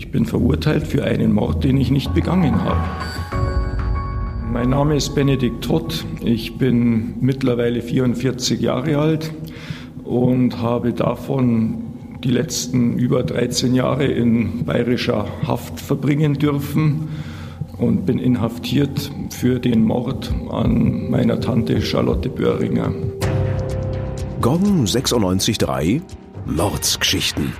Ich bin verurteilt für einen Mord, den ich nicht begangen habe. Mein Name ist Benedikt Trott. Ich bin mittlerweile 44 Jahre alt und habe davon die letzten über 13 Jahre in bayerischer Haft verbringen dürfen und bin inhaftiert für den Mord an meiner Tante Charlotte Böhringer. Gong 96.3 Mordsgeschichten.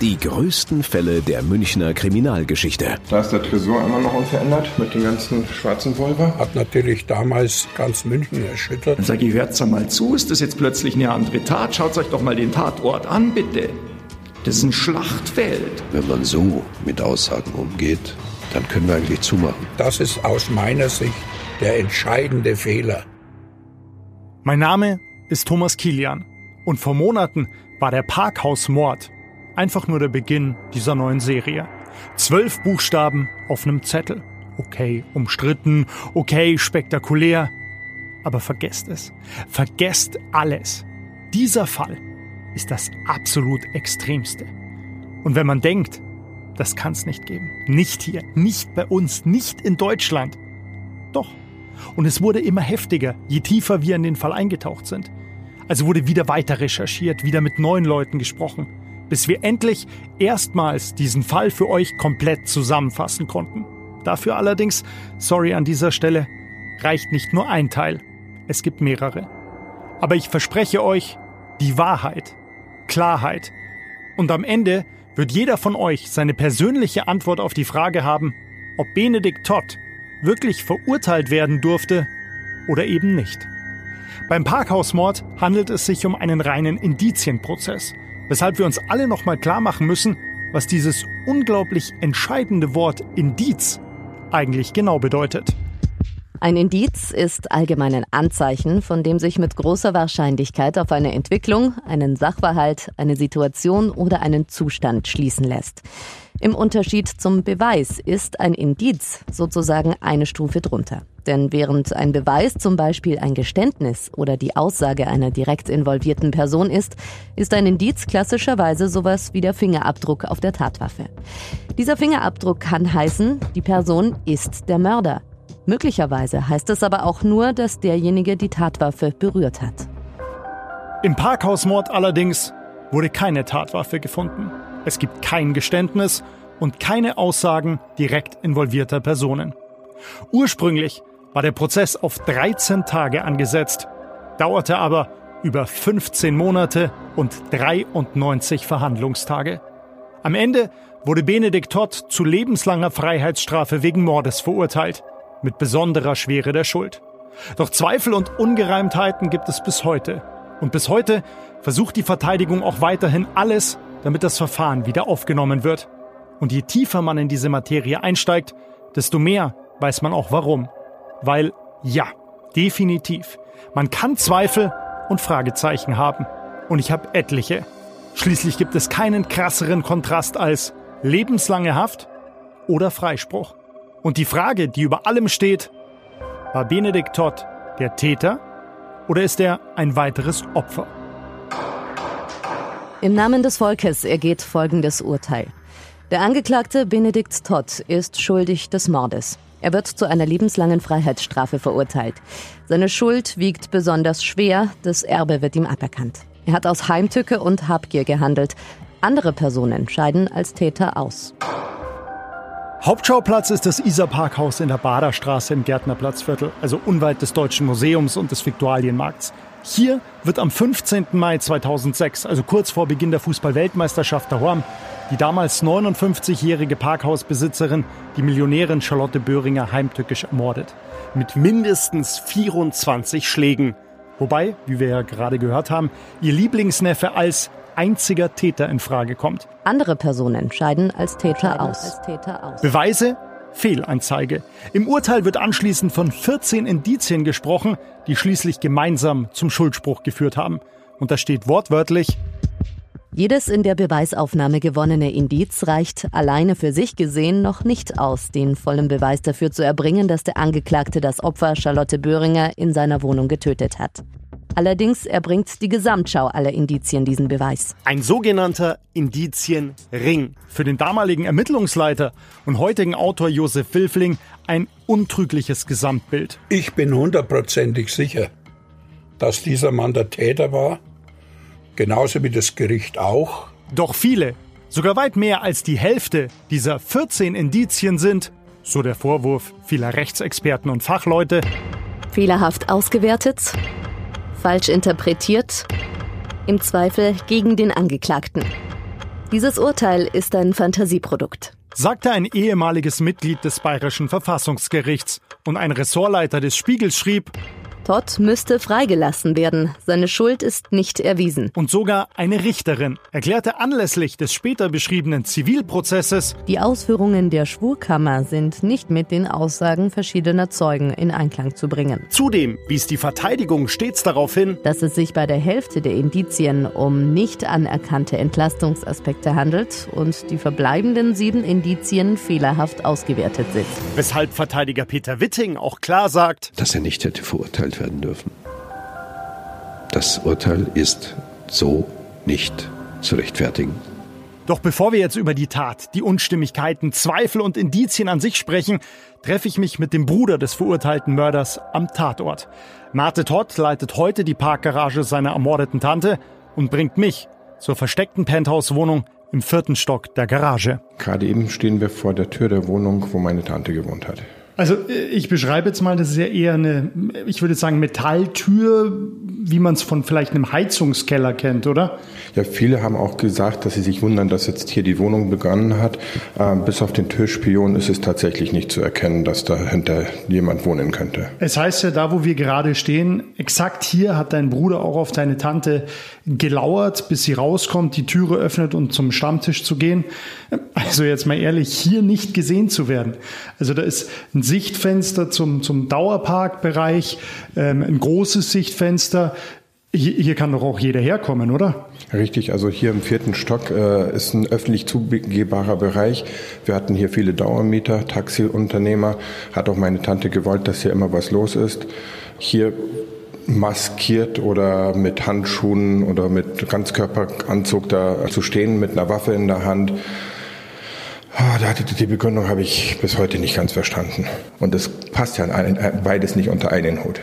Die größten Fälle der Münchner Kriminalgeschichte. Da ist der Tresor immer noch unverändert mit den ganzen schwarzen Pulver. Hat natürlich damals ganz München erschüttert. Dann sage ich, hört's mal zu, ist das jetzt plötzlich eine andere Tat? Schaut euch doch mal den Tatort an, bitte. Das ist ein Schlachtfeld. Wenn man so mit Aussagen umgeht, dann können wir eigentlich zumachen. Das ist aus meiner Sicht der entscheidende Fehler. Mein Name ist Thomas Kilian und vor Monaten war der Parkhausmord einfach nur der Beginn dieser neuen Serie. Zwölf Buchstaben auf einem Zettel. Okay, umstritten, okay, spektakulär. Aber vergesst es. Vergesst alles. Dieser Fall ist das absolut Extremste. Und wenn man denkt, das kann es nicht geben. Nicht hier, nicht bei uns, nicht in Deutschland. Doch. Und es wurde immer heftiger, je tiefer wir in den Fall eingetaucht sind. Also wurde wieder weiter recherchiert, wieder mit neuen Leuten gesprochen bis wir endlich erstmals diesen Fall für euch komplett zusammenfassen konnten. Dafür allerdings, sorry an dieser Stelle, reicht nicht nur ein Teil, es gibt mehrere. Aber ich verspreche euch die Wahrheit, Klarheit. Und am Ende wird jeder von euch seine persönliche Antwort auf die Frage haben, ob Benedikt Todd wirklich verurteilt werden durfte oder eben nicht. Beim Parkhausmord handelt es sich um einen reinen Indizienprozess weshalb wir uns alle nochmal klar machen müssen, was dieses unglaublich entscheidende Wort Indiz eigentlich genau bedeutet. Ein Indiz ist allgemein ein Anzeichen, von dem sich mit großer Wahrscheinlichkeit auf eine Entwicklung, einen Sachverhalt, eine Situation oder einen Zustand schließen lässt. Im Unterschied zum Beweis ist ein Indiz sozusagen eine Stufe drunter. Denn während ein Beweis zum Beispiel ein Geständnis oder die Aussage einer direkt involvierten Person ist, ist ein Indiz klassischerweise sowas wie der Fingerabdruck auf der Tatwaffe. Dieser Fingerabdruck kann heißen, die Person ist der Mörder. Möglicherweise heißt es aber auch nur, dass derjenige die Tatwaffe berührt hat. Im Parkhausmord allerdings wurde keine Tatwaffe gefunden. Es gibt kein Geständnis und keine Aussagen direkt involvierter Personen. Ursprünglich war der Prozess auf 13 Tage angesetzt, dauerte aber über 15 Monate und 93 Verhandlungstage. Am Ende wurde Benedikt Todd zu lebenslanger Freiheitsstrafe wegen Mordes verurteilt, mit besonderer Schwere der Schuld. Doch Zweifel und Ungereimtheiten gibt es bis heute. Und bis heute versucht die Verteidigung auch weiterhin alles, damit das Verfahren wieder aufgenommen wird. Und je tiefer man in diese Materie einsteigt, desto mehr weiß man auch warum. Weil ja, definitiv, man kann Zweifel und Fragezeichen haben. Und ich habe etliche. Schließlich gibt es keinen krasseren Kontrast als lebenslange Haft oder Freispruch. Und die Frage, die über allem steht, war Benedikt Todd der Täter oder ist er ein weiteres Opfer? Im Namen des Volkes ergeht folgendes Urteil. Der Angeklagte Benedikt Todd ist schuldig des Mordes. Er wird zu einer lebenslangen Freiheitsstrafe verurteilt. Seine Schuld wiegt besonders schwer, das Erbe wird ihm aberkannt. Er hat aus Heimtücke und Habgier gehandelt. Andere Personen scheiden als Täter aus. Hauptschauplatz ist das Isar Parkhaus in der Baderstraße im Gärtnerplatzviertel, also unweit des Deutschen Museums und des Viktualienmarkts. Hier wird am 15. Mai 2006, also kurz vor Beginn der Fußball-Weltmeisterschaft daheim, die damals 59-jährige Parkhausbesitzerin, die Millionärin Charlotte Böhringer, heimtückisch ermordet. Mit mindestens 24 Schlägen. Wobei, wie wir ja gerade gehört haben, ihr Lieblingsneffe als einziger Täter in Frage kommt. Andere Personen scheiden als Täter, aus. Als Täter aus. Beweise? Fehlanzeige. Im Urteil wird anschließend von 14 Indizien gesprochen, die schließlich gemeinsam zum Schuldspruch geführt haben. Und da steht wortwörtlich, jedes in der Beweisaufnahme gewonnene Indiz reicht alleine für sich gesehen noch nicht aus, den vollen Beweis dafür zu erbringen, dass der Angeklagte das Opfer Charlotte Böhringer in seiner Wohnung getötet hat. Allerdings erbringt die Gesamtschau aller Indizien diesen Beweis. Ein sogenannter Indizienring. Für den damaligen Ermittlungsleiter und heutigen Autor Josef Wilfling ein untrügliches Gesamtbild. Ich bin hundertprozentig sicher, dass dieser Mann der Täter war, genauso wie das Gericht auch. Doch viele, sogar weit mehr als die Hälfte dieser 14 Indizien sind, so der Vorwurf vieler Rechtsexperten und Fachleute, fehlerhaft ausgewertet, falsch interpretiert, im Zweifel gegen den Angeklagten. Dieses Urteil ist ein Fantasieprodukt. Sagte ein ehemaliges Mitglied des Bayerischen Verfassungsgerichts. Und ein Ressortleiter des Spiegels schrieb, Todd müsste freigelassen werden. Seine Schuld ist nicht erwiesen. Und sogar eine Richterin erklärte anlässlich des später beschriebenen Zivilprozesses, die Ausführungen der Schwurkammer sind nicht mit den Aussagen verschiedener Zeugen in Einklang zu bringen. Zudem wies die Verteidigung stets darauf hin, dass es sich bei der Hälfte der Indizien um nicht anerkannte Entlastungsaspekte handelt und die verbleibenden sieben Indizien fehlerhaft ausgewertet sind. Weshalb Verteidiger Peter Witting auch klar sagt, dass er nicht hätte verurteilt verurteilt werden dürfen. Das Urteil ist so nicht zu rechtfertigen. Doch bevor wir jetzt über die Tat, die Unstimmigkeiten, Zweifel und Indizien an sich sprechen, treffe ich mich mit dem Bruder des verurteilten Mörders am Tatort. Marte Todd leitet heute die Parkgarage seiner ermordeten Tante und bringt mich zur versteckten Penthouse-Wohnung im vierten Stock der Garage. Gerade eben stehen wir vor der Tür der Wohnung, wo meine Tante gewohnt hat. Also äh, ich beschreibe jetzt mal, das ist ja eher eine, ich würde sagen, Metalltür, wie man es von vielleicht einem Heizungskeller kennt, oder? Ja, viele haben auch gesagt, dass sie sich wundern, dass jetzt hier die Wohnung begonnen hat. Ähm, bis auf den Türspion ist es tatsächlich nicht zu erkennen, dass dahinter jemand wohnen könnte. Es heißt ja, da wo wir gerade stehen, exakt hier hat dein Bruder auch auf deine Tante gelauert, bis sie rauskommt, die Türe öffnet und zum Stammtisch zu gehen. Also jetzt mal ehrlich, hier nicht gesehen zu werden. Also da ist ein Sichtfenster zum, zum Dauerparkbereich, ähm, ein großes Sichtfenster. Hier, kann doch auch jeder herkommen, oder? Richtig, also hier im vierten Stock äh, ist ein öffentlich zugehbarer Bereich. Wir hatten hier viele Dauermieter, Taxiunternehmer. Hat auch meine Tante gewollt, dass hier immer was los ist. Hier maskiert oder mit Handschuhen oder mit Ganzkörperanzug da zu stehen, mit einer Waffe in der Hand. Ah, die Begründung habe ich bis heute nicht ganz verstanden. Und das passt ja äh, beides nicht unter einen Hut.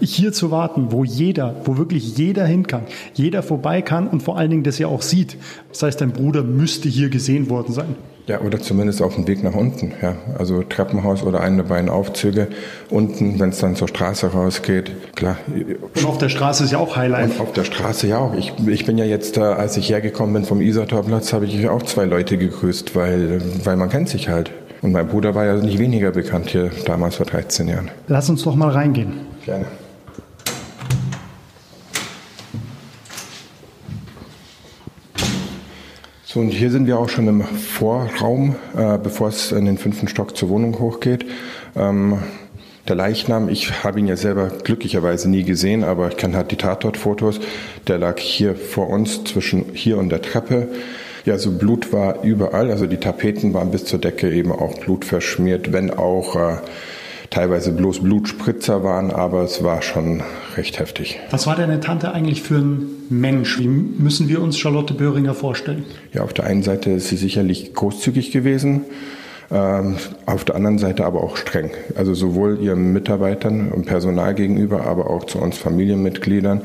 Hier zu warten, wo jeder, wo wirklich jeder hin kann, jeder vorbei kann und vor allen Dingen das ja auch sieht. Das heißt, dein Bruder müsste hier gesehen worden sein. Ja, oder zumindest auf dem Weg nach unten. Ja. Also Treppenhaus oder eine der beiden Aufzüge. Unten, wenn es dann zur Straße rausgeht, klar. Und auf der Straße ist ja auch Highlight. Und auf der Straße ja auch. Ich, ich bin ja jetzt, als ich hergekommen bin vom Isatorplatz, habe ich auch zwei Leute gegrüßt, weil, weil man kennt sich halt. Und mein Bruder war ja nicht weniger bekannt hier damals vor 13 Jahren. Lass uns doch mal reingehen. Gerne. So, und hier sind wir auch schon im Vorraum, äh, bevor es in den fünften Stock zur Wohnung hochgeht. Ähm, der Leichnam, ich habe ihn ja selber glücklicherweise nie gesehen, aber ich kenne halt die Tatortfotos. Der lag hier vor uns zwischen hier und der Treppe. Ja, so Blut war überall, also die Tapeten waren bis zur Decke eben auch blutverschmiert, wenn auch äh, teilweise bloß Blutspritzer waren, aber es war schon recht heftig. Was war deine Tante eigentlich für ein Mensch? Wie müssen wir uns Charlotte Böhringer vorstellen? Ja, auf der einen Seite ist sie sicherlich großzügig gewesen. Ähm, auf der anderen Seite aber auch streng. Also sowohl ihren Mitarbeitern und Personal gegenüber, aber auch zu uns Familienmitgliedern.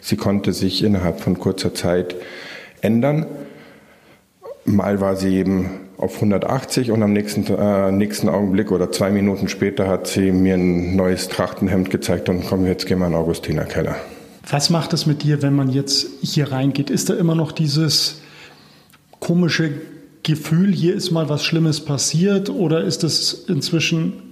Sie konnte sich innerhalb von kurzer Zeit ändern. Mal war sie eben auf 180 und am nächsten, äh, nächsten Augenblick oder zwei Minuten später hat sie mir ein neues Trachtenhemd gezeigt und komm, jetzt gehen wir in den Augustiner Keller. Was macht es mit dir, wenn man jetzt hier reingeht? Ist da immer noch dieses komische Gefühl, hier ist mal was Schlimmes passiert oder ist es inzwischen,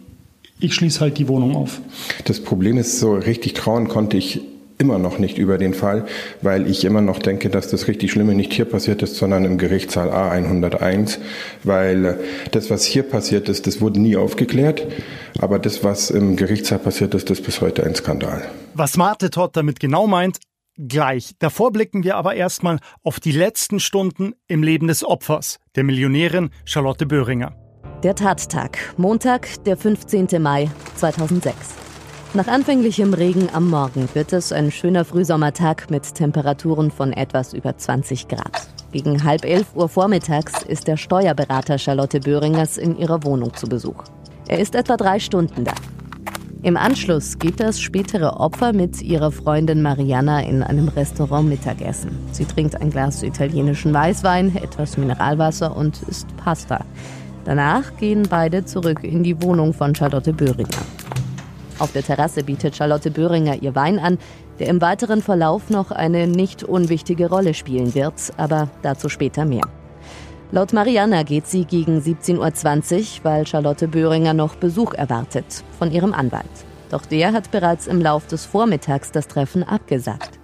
ich schließe halt die Wohnung auf? Das Problem ist, so richtig trauen konnte ich immer noch nicht über den Fall, weil ich immer noch denke, dass das richtig Schlimme nicht hier passiert ist, sondern im Gerichtssaal A101, weil das, was hier passiert ist, das wurde nie aufgeklärt, aber das, was im Gerichtssaal passiert ist, ist bis heute ein Skandal. Was Marte Todd damit genau meint, gleich. Davor blicken wir aber erstmal auf die letzten Stunden im Leben des Opfers, der Millionärin Charlotte Böhringer. Der Tattag, Montag, der 15. Mai 2006. Nach anfänglichem Regen am Morgen wird es ein schöner Frühsommertag mit Temperaturen von etwas über 20 Grad. Gegen halb elf Uhr vormittags ist der Steuerberater Charlotte Böhringers in ihrer Wohnung zu Besuch. Er ist etwa drei Stunden da. Im Anschluss geht das spätere Opfer mit ihrer Freundin Mariana in einem Restaurant Mittagessen. Sie trinkt ein Glas italienischen Weißwein, etwas Mineralwasser und isst Pasta. Danach gehen beide zurück in die Wohnung von Charlotte Böhringer. Auf der Terrasse bietet Charlotte Böhringer ihr Wein an, der im weiteren Verlauf noch eine nicht unwichtige Rolle spielen wird, aber dazu später mehr. Laut Mariana geht sie gegen 17.20 Uhr, weil Charlotte Böhringer noch Besuch erwartet von ihrem Anwalt. Doch der hat bereits im Lauf des Vormittags das Treffen abgesagt.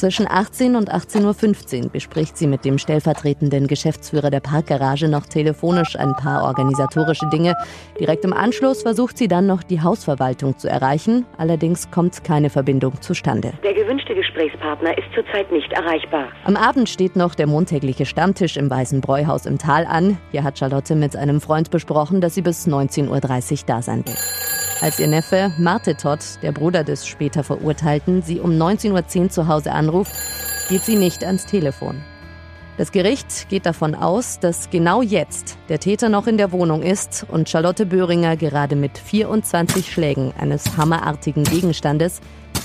Zwischen 18 und 18.15 Uhr bespricht sie mit dem stellvertretenden Geschäftsführer der Parkgarage noch telefonisch ein paar organisatorische Dinge. Direkt im Anschluss versucht sie dann noch die Hausverwaltung zu erreichen. Allerdings kommt keine Verbindung zustande. Der gewünschte Gesprächspartner ist zurzeit nicht erreichbar. Am Abend steht noch der montägliche Stammtisch im Weißen Bräuhaus im Tal an. Hier hat Charlotte mit einem Freund besprochen, dass sie bis 19.30 Uhr da sein wird. Als ihr Neffe Marte Todd, der Bruder des später Verurteilten, sie um 19.10 Uhr zu Hause anruft, geht sie nicht ans Telefon. Das Gericht geht davon aus, dass genau jetzt der Täter noch in der Wohnung ist und Charlotte Böhringer gerade mit 24 Schlägen eines hammerartigen Gegenstandes,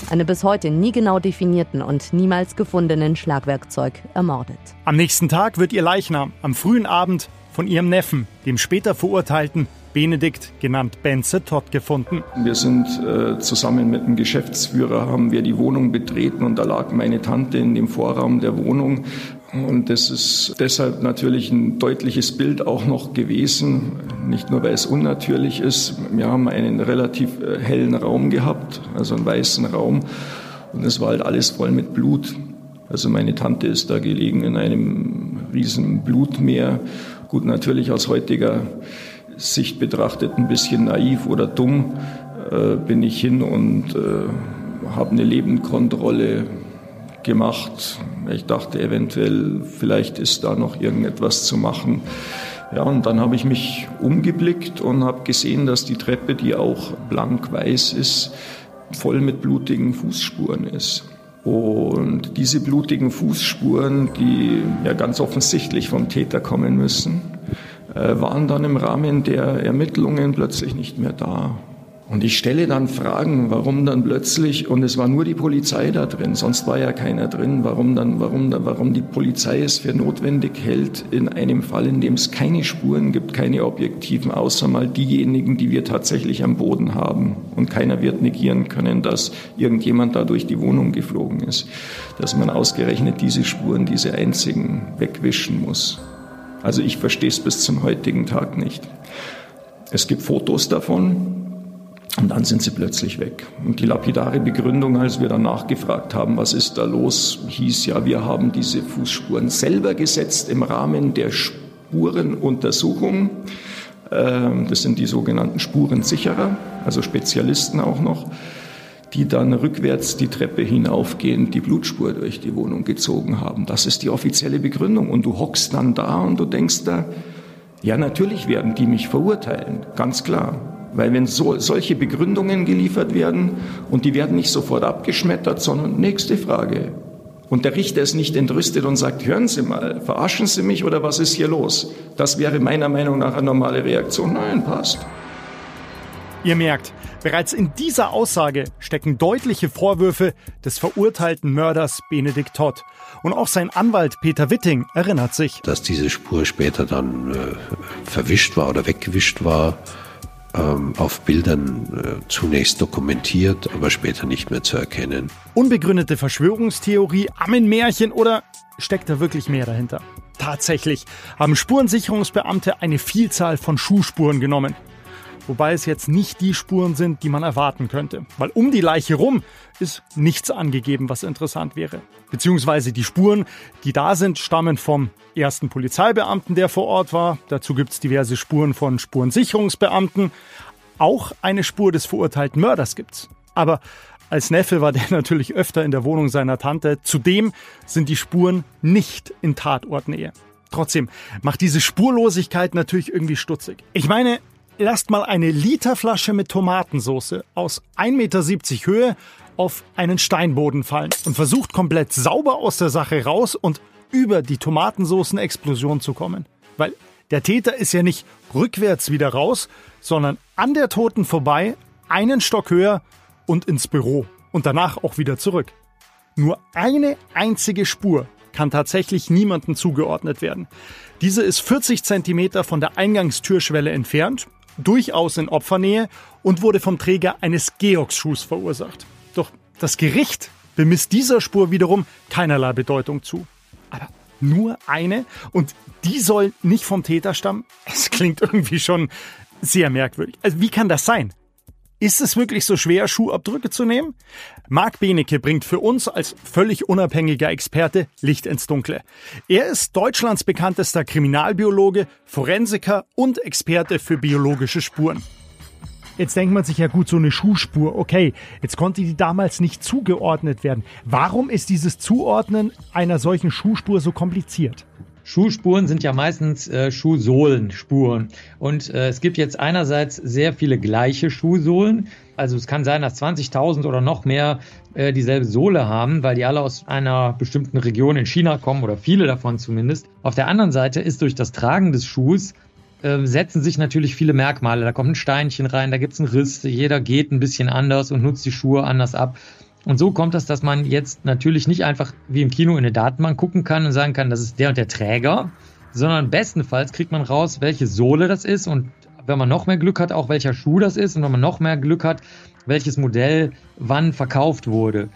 eine bis heute nie genau definierten und niemals gefundenen Schlagwerkzeug, ermordet. Am nächsten Tag wird ihr Leichnam am frühen Abend von ihrem Neffen, dem später Verurteilten, Benedikt, genannt Benze Todd, gefunden. Wir sind äh, zusammen mit dem Geschäftsführer, haben wir die Wohnung betreten und da lag meine Tante in dem Vorraum der Wohnung. Und das ist deshalb natürlich ein deutliches Bild auch noch gewesen, nicht nur weil es unnatürlich ist. Wir haben einen relativ äh, hellen Raum gehabt, also einen weißen Raum. Und es war halt alles voll mit Blut. Also meine Tante ist da gelegen in einem riesen Blutmeer. Gut, natürlich aus heutiger Sicht betrachtet ein bisschen naiv oder dumm, äh, bin ich hin und äh, habe eine Lebendkontrolle gemacht. Ich dachte eventuell, vielleicht ist da noch irgendetwas zu machen. Ja, und dann habe ich mich umgeblickt und habe gesehen, dass die Treppe, die auch blank weiß ist, voll mit blutigen Fußspuren ist. Und diese blutigen Fußspuren, die ja ganz offensichtlich vom Täter kommen müssen, waren dann im Rahmen der Ermittlungen plötzlich nicht mehr da. Und ich stelle dann Fragen, warum dann plötzlich, und es war nur die Polizei da drin, sonst war ja keiner drin, warum dann, warum, warum die Polizei es für notwendig hält, in einem Fall, in dem es keine Spuren gibt, keine objektiven, außer mal diejenigen, die wir tatsächlich am Boden haben. Und keiner wird negieren können, dass irgendjemand da durch die Wohnung geflogen ist, dass man ausgerechnet diese Spuren, diese einzigen, wegwischen muss. Also ich verstehe es bis zum heutigen Tag nicht. Es gibt Fotos davon und dann sind sie plötzlich weg. Und die lapidare Begründung, als wir dann nachgefragt haben, was ist da los, hieß ja, wir haben diese Fußspuren selber gesetzt im Rahmen der Spurenuntersuchung. Ähm, das sind die sogenannten Spurensicherer, also Spezialisten auch noch die dann rückwärts die Treppe hinaufgehend die Blutspur durch die Wohnung gezogen haben. Das ist die offizielle Begründung. Und du hockst dann da und du denkst da, ja, natürlich werden die mich verurteilen, ganz klar. Weil wenn so, solche Begründungen geliefert werden und die werden nicht sofort abgeschmettert, sondern nächste Frage. Und der Richter ist nicht entrüstet und sagt, hören Sie mal, verarschen Sie mich oder was ist hier los? Das wäre meiner Meinung nach eine normale Reaktion. Nein, passt. Ihr merkt, Bereits in dieser Aussage stecken deutliche Vorwürfe des verurteilten Mörders Benedikt Todd. Und auch sein Anwalt Peter Witting erinnert sich. Dass diese Spur später dann äh, verwischt war oder weggewischt war, ähm, auf Bildern äh, zunächst dokumentiert, aber später nicht mehr zu erkennen. Unbegründete Verschwörungstheorie, Ammenmärchen oder steckt da wirklich mehr dahinter? Tatsächlich haben Spurensicherungsbeamte eine Vielzahl von Schuhspuren genommen wobei es jetzt nicht die Spuren sind, die man erwarten könnte. Weil um die Leiche rum ist nichts angegeben, was interessant wäre. Beziehungsweise die Spuren, die da sind, stammen vom ersten Polizeibeamten, der vor Ort war. Dazu gibt es diverse Spuren von Spurensicherungsbeamten. Auch eine Spur des verurteilten Mörders gibt's. Aber als Neffe war der natürlich öfter in der Wohnung seiner Tante. Zudem sind die Spuren nicht in Tatortnähe. Trotzdem macht diese Spurlosigkeit natürlich irgendwie stutzig. Ich meine, lasst mal eine Literflasche mit Tomatensauce aus 1,70 Meter Höhe auf einen Steinboden fallen und versucht komplett sauber aus der Sache raus und über die Tomatensoßen-Explosion zu kommen. Weil der Täter ist ja nicht rückwärts wieder raus, sondern an der Toten vorbei, einen Stock höher und ins Büro und danach auch wieder zurück. Nur eine einzige Spur kann tatsächlich niemandem zugeordnet werden. Diese ist 40 Zentimeter von der Eingangstürschwelle entfernt, durchaus in Opfernähe und wurde vom Träger eines Georgsschuhs verursacht. Doch das Gericht bemisst dieser Spur wiederum keinerlei Bedeutung zu. Aber nur eine und die soll nicht vom Täter stammen? Es klingt irgendwie schon sehr merkwürdig. Also wie kann das sein? Ist es wirklich so schwer, Schuhabdrücke zu nehmen? Marc Benecke bringt für uns als völlig unabhängiger Experte Licht ins Dunkle. Er ist Deutschlands bekanntester Kriminalbiologe, Forensiker und Experte für biologische Spuren. Jetzt denkt man sich ja gut, so eine Schuhspur, okay, jetzt konnte die damals nicht zugeordnet werden. Warum ist dieses Zuordnen einer solchen Schuhspur so kompliziert? Schuhspuren sind ja meistens äh, Schuhsohlenspuren. Und äh, es gibt jetzt einerseits sehr viele gleiche Schuhsohlen. Also es kann sein, dass 20.000 oder noch mehr äh, dieselbe Sohle haben, weil die alle aus einer bestimmten Region in China kommen oder viele davon zumindest. Auf der anderen Seite ist durch das Tragen des Schuhs äh, setzen sich natürlich viele Merkmale. Da kommt ein Steinchen rein, da gibt es einen Riss, jeder geht ein bisschen anders und nutzt die Schuhe anders ab. Und so kommt es, dass man jetzt natürlich nicht einfach wie im Kino in eine Datenbank gucken kann und sagen kann, das ist der und der Träger, sondern bestenfalls kriegt man raus, welche Sohle das ist und wenn man noch mehr Glück hat, auch welcher Schuh das ist und wenn man noch mehr Glück hat, welches Modell wann verkauft wurde.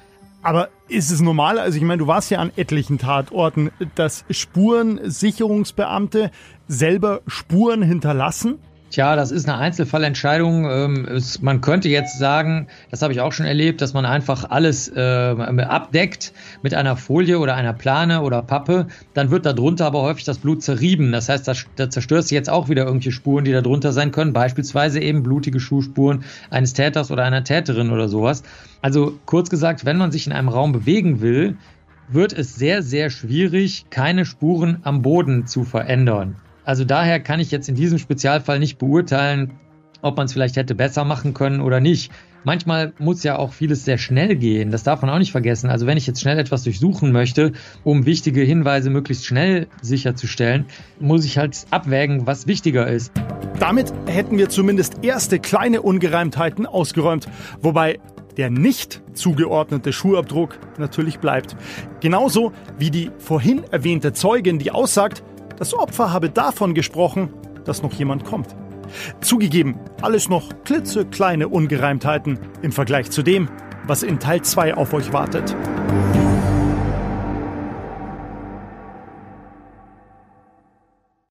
Aber ist es normal? Also ich meine, du warst ja an etlichen Tatorten, dass Spurensicherungsbeamte selber Spuren hinterlassen? Tja, das ist eine Einzelfallentscheidung. Ähm, man könnte jetzt sagen, das habe ich auch schon erlebt, dass man einfach alles äh, abdeckt mit einer Folie oder einer Plane oder Pappe. Dann wird darunter aber häufig das Blut zerrieben. Das heißt, da, zerstörst du jetzt auch wieder irgendwelche Spuren, die da drunter sein können. Beispielsweise eben blutige Schuhspuren eines Täters oder einer Täterin oder sowas. Also kurz gesagt, wenn man sich in einem Raum bewegen will, wird es sehr, sehr schwierig, keine Spuren am Boden zu verändern. Also daher kann ich jetzt in diesem Spezialfall nicht beurteilen, ob man es vielleicht hätte besser machen können oder nicht. Manchmal muss ja auch vieles sehr schnell gehen. Das darf man auch nicht vergessen. Also wenn ich jetzt schnell etwas durchsuchen möchte, um wichtige Hinweise möglichst schnell sicherzustellen, muss ich halt abwägen, was wichtiger ist. Damit hätten wir zumindest erste kleine Ungereimtheiten ausgeräumt, wobei der nicht zugeordnete Schuhabdruck natürlich bleibt. Genauso wie die vorhin erwähnte Zeugin, die aussagt, das Opfer habe davon gesprochen, dass noch jemand kommt. Zugegeben, alles noch klitzekleine Ungereimtheiten im Vergleich zu dem, was in Teil 2 auf euch wartet.